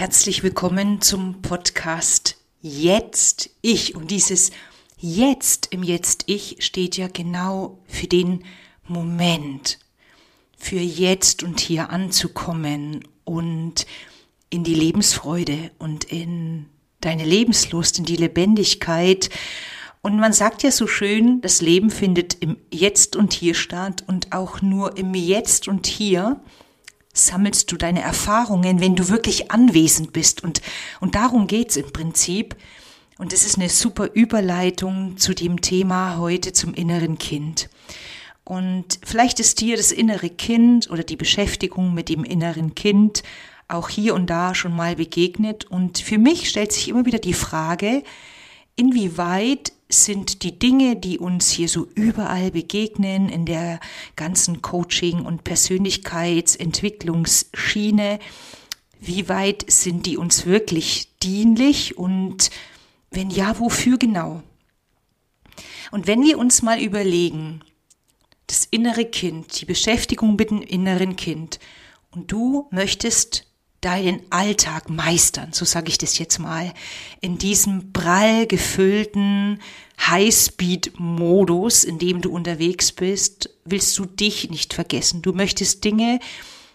Herzlich willkommen zum Podcast Jetzt Ich. Und dieses Jetzt im Jetzt Ich steht ja genau für den Moment, für jetzt und hier anzukommen und in die Lebensfreude und in deine Lebenslust, in die Lebendigkeit. Und man sagt ja so schön, das Leben findet im Jetzt und Hier statt und auch nur im Jetzt und Hier sammelst du deine Erfahrungen, wenn du wirklich anwesend bist. Und, und darum geht's im Prinzip. Und es ist eine super Überleitung zu dem Thema heute zum inneren Kind. Und vielleicht ist dir das innere Kind oder die Beschäftigung mit dem inneren Kind auch hier und da schon mal begegnet. Und für mich stellt sich immer wieder die Frage, inwieweit sind die Dinge, die uns hier so überall begegnen, in der ganzen Coaching- und Persönlichkeitsentwicklungsschiene, wie weit sind die uns wirklich dienlich und wenn ja, wofür genau? Und wenn wir uns mal überlegen, das innere Kind, die Beschäftigung mit dem inneren Kind, und du möchtest deinen Alltag meistern, so sage ich das jetzt mal, in diesem prall gefüllten Highspeed-Modus, in dem du unterwegs bist, willst du dich nicht vergessen. Du möchtest Dinge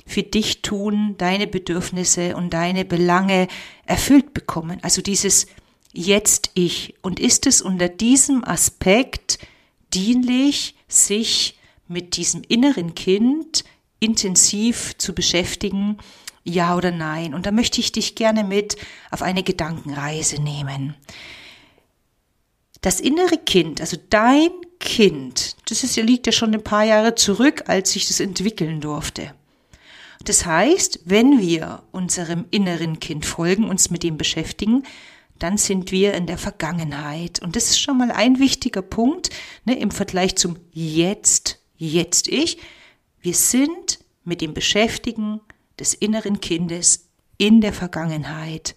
für dich tun, deine Bedürfnisse und deine Belange erfüllt bekommen. Also dieses Jetzt ich. Und ist es unter diesem Aspekt dienlich, sich mit diesem inneren Kind intensiv zu beschäftigen, ja oder nein? Und da möchte ich dich gerne mit auf eine Gedankenreise nehmen. Das innere Kind, also dein Kind, das ist, liegt ja schon ein paar Jahre zurück, als ich das entwickeln durfte. Das heißt, wenn wir unserem inneren Kind folgen, uns mit dem beschäftigen, dann sind wir in der Vergangenheit. Und das ist schon mal ein wichtiger Punkt ne, im Vergleich zum Jetzt, jetzt ich. Wir sind mit dem Beschäftigen des inneren Kindes in der Vergangenheit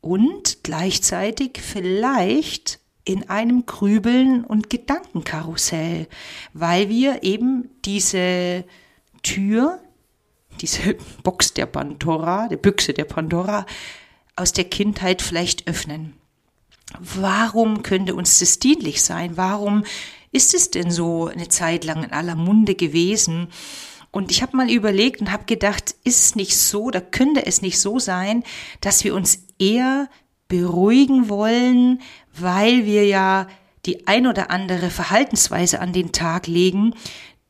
und gleichzeitig vielleicht in einem Grübeln und Gedankenkarussell, weil wir eben diese Tür, diese Box der Pandora, der Büchse der Pandora aus der Kindheit vielleicht öffnen. Warum könnte uns das dienlich sein? Warum ist es denn so eine Zeit lang in aller Munde gewesen? Und ich habe mal überlegt und habe gedacht, ist es nicht so, da könnte es nicht so sein, dass wir uns eher beruhigen wollen, weil wir ja die ein oder andere Verhaltensweise an den Tag legen,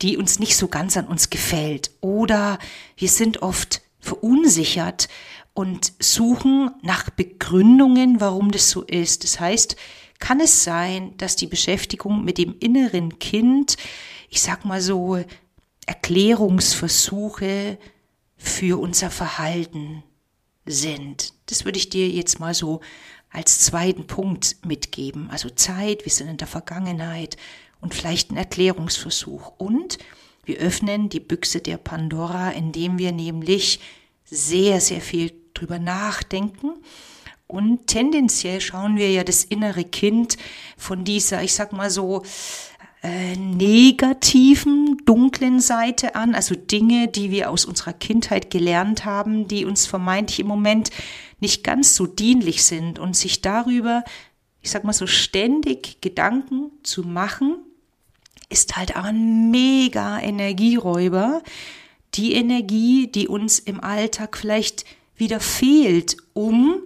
die uns nicht so ganz an uns gefällt. Oder wir sind oft verunsichert und suchen nach Begründungen, warum das so ist. Das heißt, kann es sein, dass die Beschäftigung mit dem inneren Kind, ich sag mal so, Erklärungsversuche für unser Verhalten sind. Das würde ich dir jetzt mal so als zweiten Punkt mitgeben. Also Zeit, wir sind in der Vergangenheit und vielleicht ein Erklärungsversuch. Und wir öffnen die Büchse der Pandora, indem wir nämlich sehr, sehr viel drüber nachdenken. Und tendenziell schauen wir ja das innere Kind von dieser, ich sag mal so, äh, negativen, dunklen Seite an, also Dinge, die wir aus unserer Kindheit gelernt haben, die uns vermeintlich im Moment nicht ganz so dienlich sind und sich darüber, ich sag mal so, ständig Gedanken zu machen, ist halt auch ein mega Energieräuber. Die Energie, die uns im Alltag vielleicht wieder fehlt, um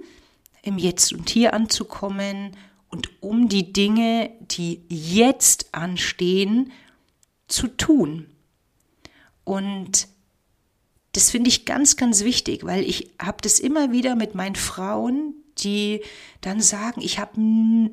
im Jetzt und Hier anzukommen, und um die Dinge, die jetzt anstehen, zu tun. Und das finde ich ganz, ganz wichtig, weil ich habe das immer wieder mit meinen Frauen, die dann sagen, ich habe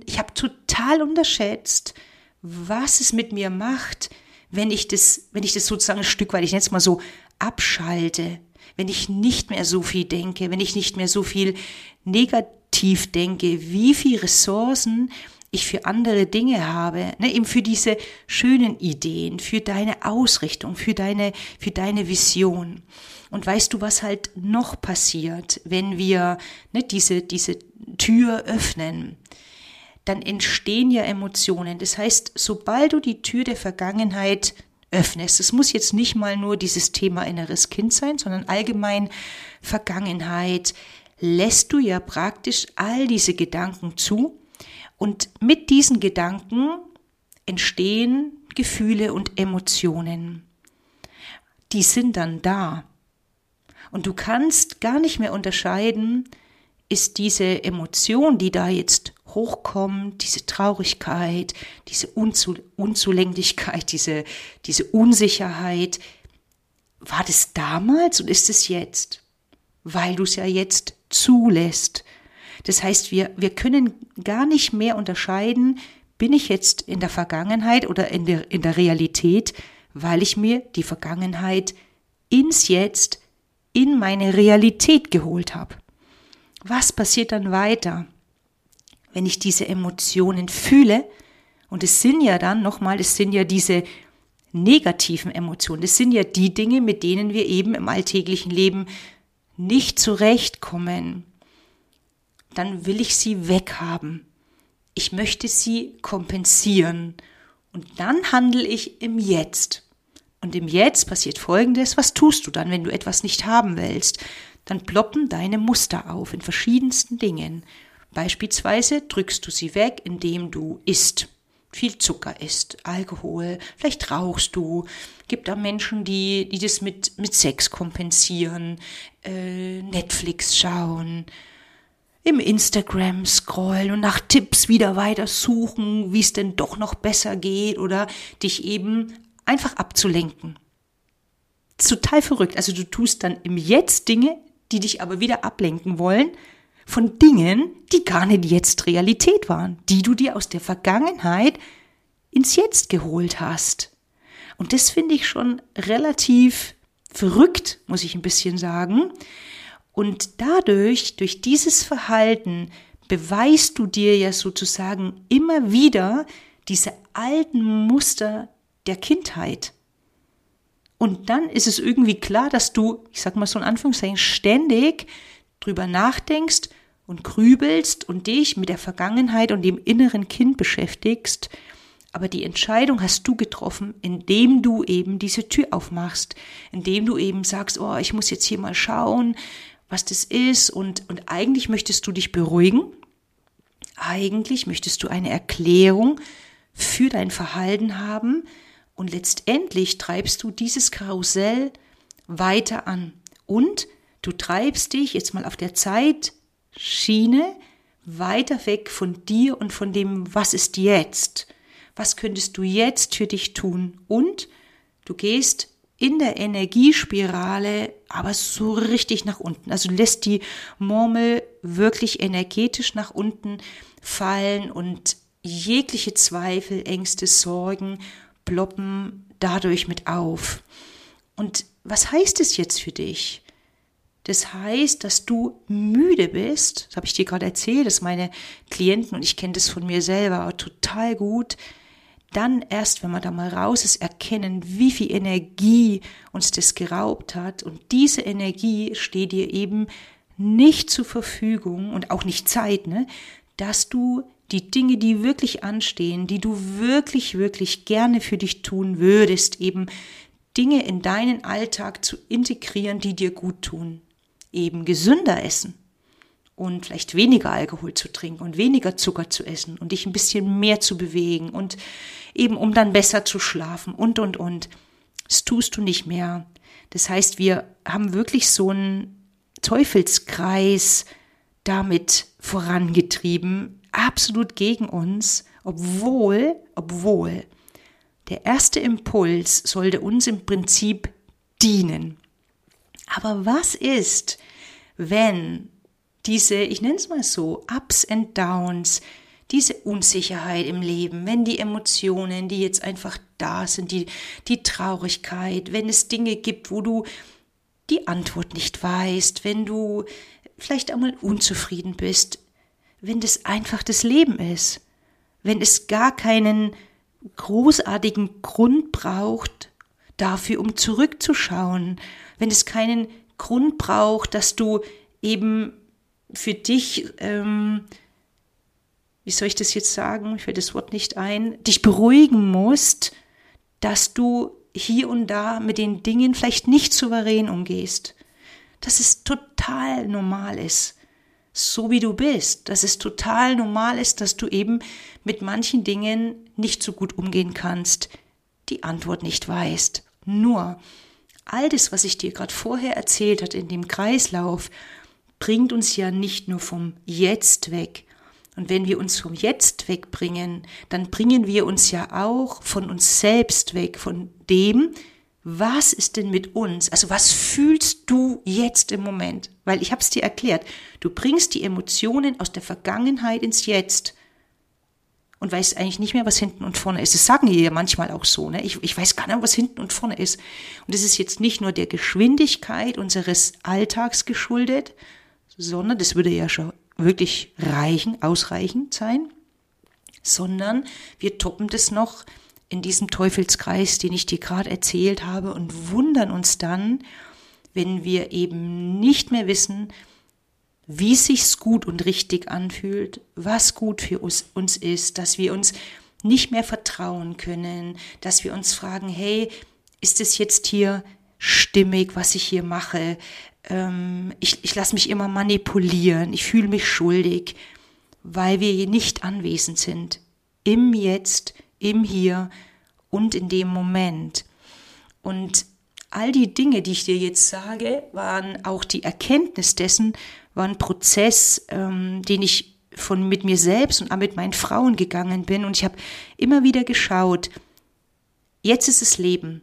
ich hab total unterschätzt, was es mit mir macht, wenn ich das, wenn ich das sozusagen ein Stück weit, ich nenne es mal so, abschalte, wenn ich nicht mehr so viel denke, wenn ich nicht mehr so viel negativ tief denke, wie viel Ressourcen ich für andere Dinge habe, ne, eben für diese schönen Ideen, für deine Ausrichtung, für deine, für deine Vision. Und weißt du, was halt noch passiert, wenn wir ne, diese, diese Tür öffnen? Dann entstehen ja Emotionen. Das heißt, sobald du die Tür der Vergangenheit öffnest, es muss jetzt nicht mal nur dieses Thema inneres Kind sein, sondern allgemein Vergangenheit, lässt du ja praktisch all diese Gedanken zu und mit diesen Gedanken entstehen Gefühle und Emotionen. Die sind dann da. Und du kannst gar nicht mehr unterscheiden, ist diese Emotion, die da jetzt hochkommt, diese Traurigkeit, diese Unzu Unzulänglichkeit, diese, diese Unsicherheit, war das damals und ist es jetzt? Weil du es ja jetzt zulässt. Das heißt, wir, wir können gar nicht mehr unterscheiden, bin ich jetzt in der Vergangenheit oder in der, in der Realität, weil ich mir die Vergangenheit ins Jetzt, in meine Realität geholt habe. Was passiert dann weiter, wenn ich diese Emotionen fühle? Und es sind ja dann nochmal, es sind ja diese negativen Emotionen, es sind ja die Dinge, mit denen wir eben im alltäglichen Leben nicht zurechtkommen. Dann will ich sie weghaben. Ich möchte sie kompensieren. Und dann handle ich im Jetzt. Und im Jetzt passiert Folgendes. Was tust du dann, wenn du etwas nicht haben willst? dann ploppen deine Muster auf in verschiedensten Dingen. Beispielsweise drückst du sie weg, indem du isst, viel Zucker isst, Alkohol, vielleicht rauchst du. Gibt da Menschen, die, die das mit, mit Sex kompensieren, äh, Netflix schauen, im Instagram scrollen und nach Tipps wieder weiter suchen, wie es denn doch noch besser geht oder dich eben einfach abzulenken. Total verrückt. Also du tust dann im Jetzt Dinge, die dich aber wieder ablenken wollen von Dingen, die gar nicht jetzt Realität waren, die du dir aus der Vergangenheit ins Jetzt geholt hast. Und das finde ich schon relativ verrückt, muss ich ein bisschen sagen. Und dadurch, durch dieses Verhalten, beweist du dir ja sozusagen immer wieder diese alten Muster der Kindheit. Und dann ist es irgendwie klar, dass du, ich sag mal so in Anführungszeichen, ständig drüber nachdenkst und grübelst und dich mit der Vergangenheit und dem inneren Kind beschäftigst. Aber die Entscheidung hast du getroffen, indem du eben diese Tür aufmachst, indem du eben sagst, oh, ich muss jetzt hier mal schauen, was das ist und, und eigentlich möchtest du dich beruhigen. Eigentlich möchtest du eine Erklärung für dein Verhalten haben, und letztendlich treibst du dieses Karussell weiter an. Und du treibst dich jetzt mal auf der Zeitschiene weiter weg von dir und von dem, was ist jetzt? Was könntest du jetzt für dich tun? Und du gehst in der Energiespirale aber so richtig nach unten. Also lässt die Murmel wirklich energetisch nach unten fallen und jegliche Zweifel, Ängste, Sorgen ploppen dadurch mit auf. Und was heißt es jetzt für dich? Das heißt, dass du müde bist, das habe ich dir gerade erzählt, dass meine Klienten, und ich kenne das von mir selber total gut, dann erst, wenn man da mal raus ist, erkennen, wie viel Energie uns das geraubt hat. Und diese Energie steht dir eben nicht zur Verfügung und auch nicht Zeit, ne, dass du die Dinge, die wirklich anstehen, die du wirklich, wirklich gerne für dich tun würdest, eben Dinge in deinen Alltag zu integrieren, die dir gut tun. Eben gesünder essen und vielleicht weniger Alkohol zu trinken und weniger Zucker zu essen und dich ein bisschen mehr zu bewegen und eben um dann besser zu schlafen und, und, und. Das tust du nicht mehr. Das heißt, wir haben wirklich so einen Teufelskreis damit vorangetrieben, absolut gegen uns, obwohl, obwohl der erste Impuls sollte uns im Prinzip dienen. Aber was ist, wenn diese, ich nenne es mal so, Ups and Downs, diese Unsicherheit im Leben, wenn die Emotionen, die jetzt einfach da sind, die, die Traurigkeit, wenn es Dinge gibt, wo du die Antwort nicht weißt, wenn du vielleicht einmal unzufrieden bist, wenn das einfach das Leben ist, wenn es gar keinen großartigen Grund braucht dafür, um zurückzuschauen, wenn es keinen Grund braucht, dass du eben für dich, ähm, wie soll ich das jetzt sagen, ich fällt das Wort nicht ein, dich beruhigen musst, dass du hier und da mit den Dingen vielleicht nicht souverän umgehst, dass es total normal ist, so wie du bist, dass es total normal ist, dass du eben mit manchen Dingen nicht so gut umgehen kannst, die Antwort nicht weißt. Nur all das, was ich dir gerade vorher erzählt hat in dem Kreislauf, bringt uns ja nicht nur vom Jetzt weg. Und wenn wir uns vom Jetzt wegbringen, dann bringen wir uns ja auch von uns selbst weg, von dem, was ist denn mit uns? Also was fühlst du jetzt im Moment? Weil ich habe es dir erklärt, du bringst die Emotionen aus der Vergangenheit ins Jetzt und weißt eigentlich nicht mehr, was hinten und vorne ist. Das sagen die ja manchmal auch so. Ne? Ich, ich weiß gar nicht, was hinten und vorne ist. Und es ist jetzt nicht nur der Geschwindigkeit unseres Alltags geschuldet, sondern das würde ja schon wirklich reichen, ausreichend sein, sondern wir toppen das noch in diesem Teufelskreis, den ich dir gerade erzählt habe, und wundern uns dann, wenn wir eben nicht mehr wissen, wie sich's gut und richtig anfühlt, was gut für uns, uns ist, dass wir uns nicht mehr vertrauen können, dass wir uns fragen, hey, ist es jetzt hier stimmig, was ich hier mache? Ähm, ich ich lasse mich immer manipulieren, ich fühle mich schuldig, weil wir nicht anwesend sind. Im Jetzt, im Hier und in dem Moment. Und all die Dinge, die ich dir jetzt sage, waren auch die Erkenntnis dessen, war ein Prozess, ähm, den ich von mit mir selbst und auch mit meinen Frauen gegangen bin. Und ich habe immer wieder geschaut, jetzt ist es Leben.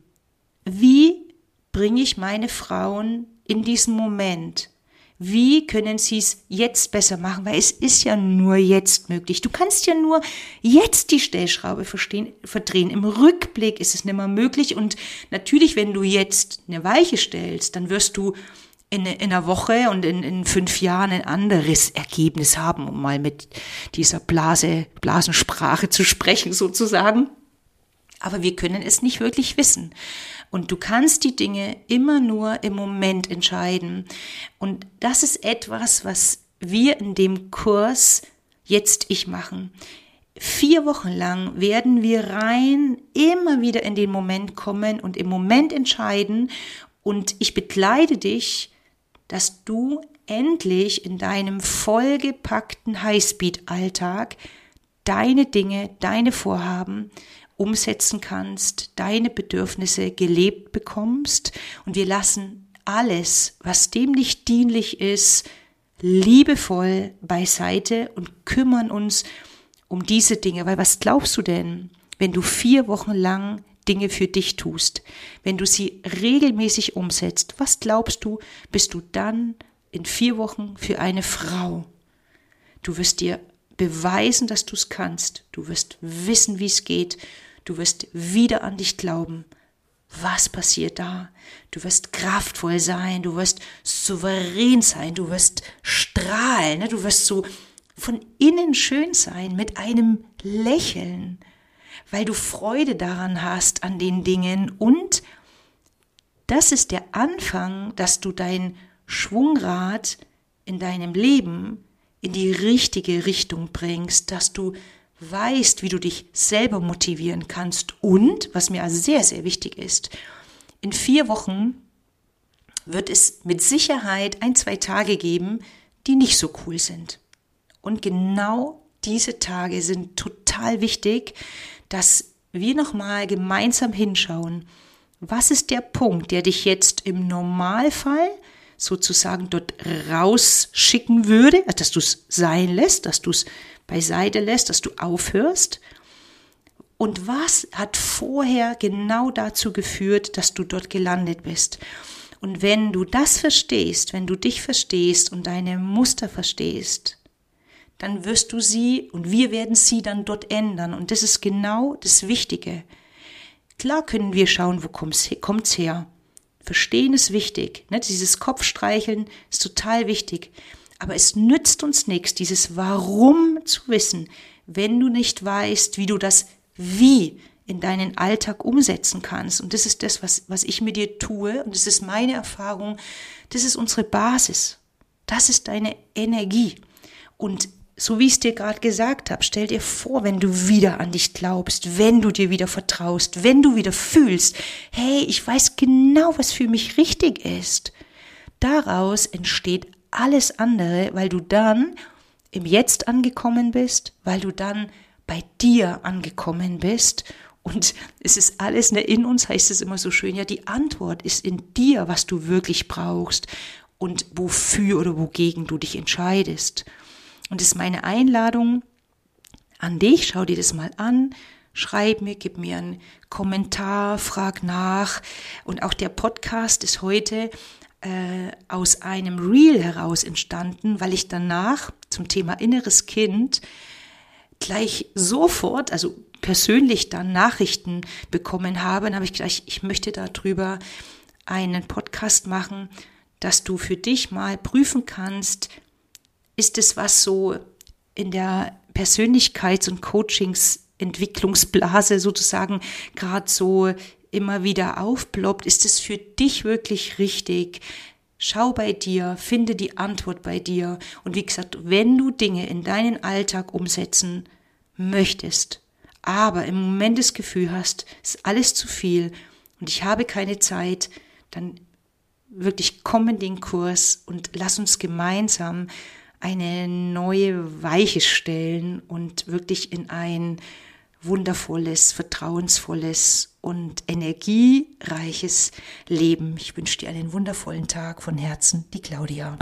Wie bringe ich meine Frauen in diesen Moment? Wie können sie es jetzt besser machen? Weil es ist ja nur jetzt möglich. Du kannst ja nur jetzt die Stellschraube verdrehen. Im Rückblick ist es nicht mehr möglich. Und natürlich, wenn du jetzt eine Weiche stellst, dann wirst du in, in einer Woche und in, in fünf Jahren ein anderes Ergebnis haben, um mal mit dieser Blase, Blasensprache zu sprechen sozusagen. Aber wir können es nicht wirklich wissen. Und du kannst die Dinge immer nur im Moment entscheiden. Und das ist etwas, was wir in dem Kurs jetzt ich machen. Vier Wochen lang werden wir rein immer wieder in den Moment kommen und im Moment entscheiden. Und ich begleite dich, dass du endlich in deinem vollgepackten Highspeed-Alltag deine Dinge, deine Vorhaben umsetzen kannst, deine Bedürfnisse gelebt bekommst und wir lassen alles, was dem nicht dienlich ist, liebevoll beiseite und kümmern uns um diese Dinge. Weil was glaubst du denn, wenn du vier Wochen lang Dinge für dich tust, wenn du sie regelmäßig umsetzt, was glaubst du, bist du dann in vier Wochen für eine Frau? Du wirst dir beweisen, dass du es kannst. Du wirst wissen, wie es geht. Du wirst wieder an dich glauben. Was passiert da? Du wirst kraftvoll sein, du wirst souverän sein, du wirst strahlen, ne? du wirst so von innen schön sein mit einem Lächeln, weil du Freude daran hast an den Dingen und das ist der Anfang, dass du dein Schwungrad in deinem Leben in die richtige Richtung bringst, dass du weißt, wie du dich selber motivieren kannst und, was mir also sehr, sehr wichtig ist, in vier Wochen wird es mit Sicherheit ein, zwei Tage geben, die nicht so cool sind. Und genau diese Tage sind total wichtig, dass wir nochmal gemeinsam hinschauen, was ist der Punkt, der dich jetzt im Normalfall sozusagen dort rausschicken würde, dass du es sein lässt, dass du es beiseite lässt, dass du aufhörst? Und was hat vorher genau dazu geführt, dass du dort gelandet bist? Und wenn du das verstehst, wenn du dich verstehst und deine Muster verstehst, dann wirst du sie und wir werden sie dann dort ändern. Und das ist genau das Wichtige. Klar können wir schauen, wo kommt's her. Verstehen ist wichtig. Ne? Dieses Kopfstreicheln ist total wichtig. Aber es nützt uns nichts, dieses Warum zu wissen, wenn du nicht weißt, wie du das Wie in deinen Alltag umsetzen kannst. Und das ist das, was, was ich mit dir tue. Und das ist meine Erfahrung. Das ist unsere Basis. Das ist deine Energie. Und so wie ich es dir gerade gesagt habe, stell dir vor, wenn du wieder an dich glaubst, wenn du dir wieder vertraust, wenn du wieder fühlst, hey, ich weiß genau, was für mich richtig ist. Daraus entsteht alles andere, weil du dann im Jetzt angekommen bist, weil du dann bei dir angekommen bist. Und es ist alles ne, in uns, heißt es immer so schön, ja, die Antwort ist in dir, was du wirklich brauchst und wofür oder wogegen du dich entscheidest. Und es ist meine Einladung an dich, schau dir das mal an, schreib mir, gib mir einen Kommentar, frag nach. Und auch der Podcast ist heute äh, aus einem Reel heraus entstanden, weil ich danach zum Thema inneres Kind gleich sofort, also persönlich dann Nachrichten bekommen habe, dann habe ich gleich, ich möchte darüber einen Podcast machen, dass du für dich mal prüfen kannst, ist es was so in der Persönlichkeits- und Coachingsentwicklungsblase sozusagen gerade so immer wieder aufploppt, ist es für dich wirklich richtig? Schau bei dir, finde die Antwort bei dir. Und wie gesagt, wenn du Dinge in deinen Alltag umsetzen möchtest, aber im Moment das Gefühl hast, ist alles zu viel und ich habe keine Zeit, dann wirklich komm in den Kurs und lass uns gemeinsam eine neue Weiche stellen und wirklich in ein wundervolles, vertrauensvolles und energiereiches Leben. Ich wünsche dir einen wundervollen Tag von Herzen, die Claudia.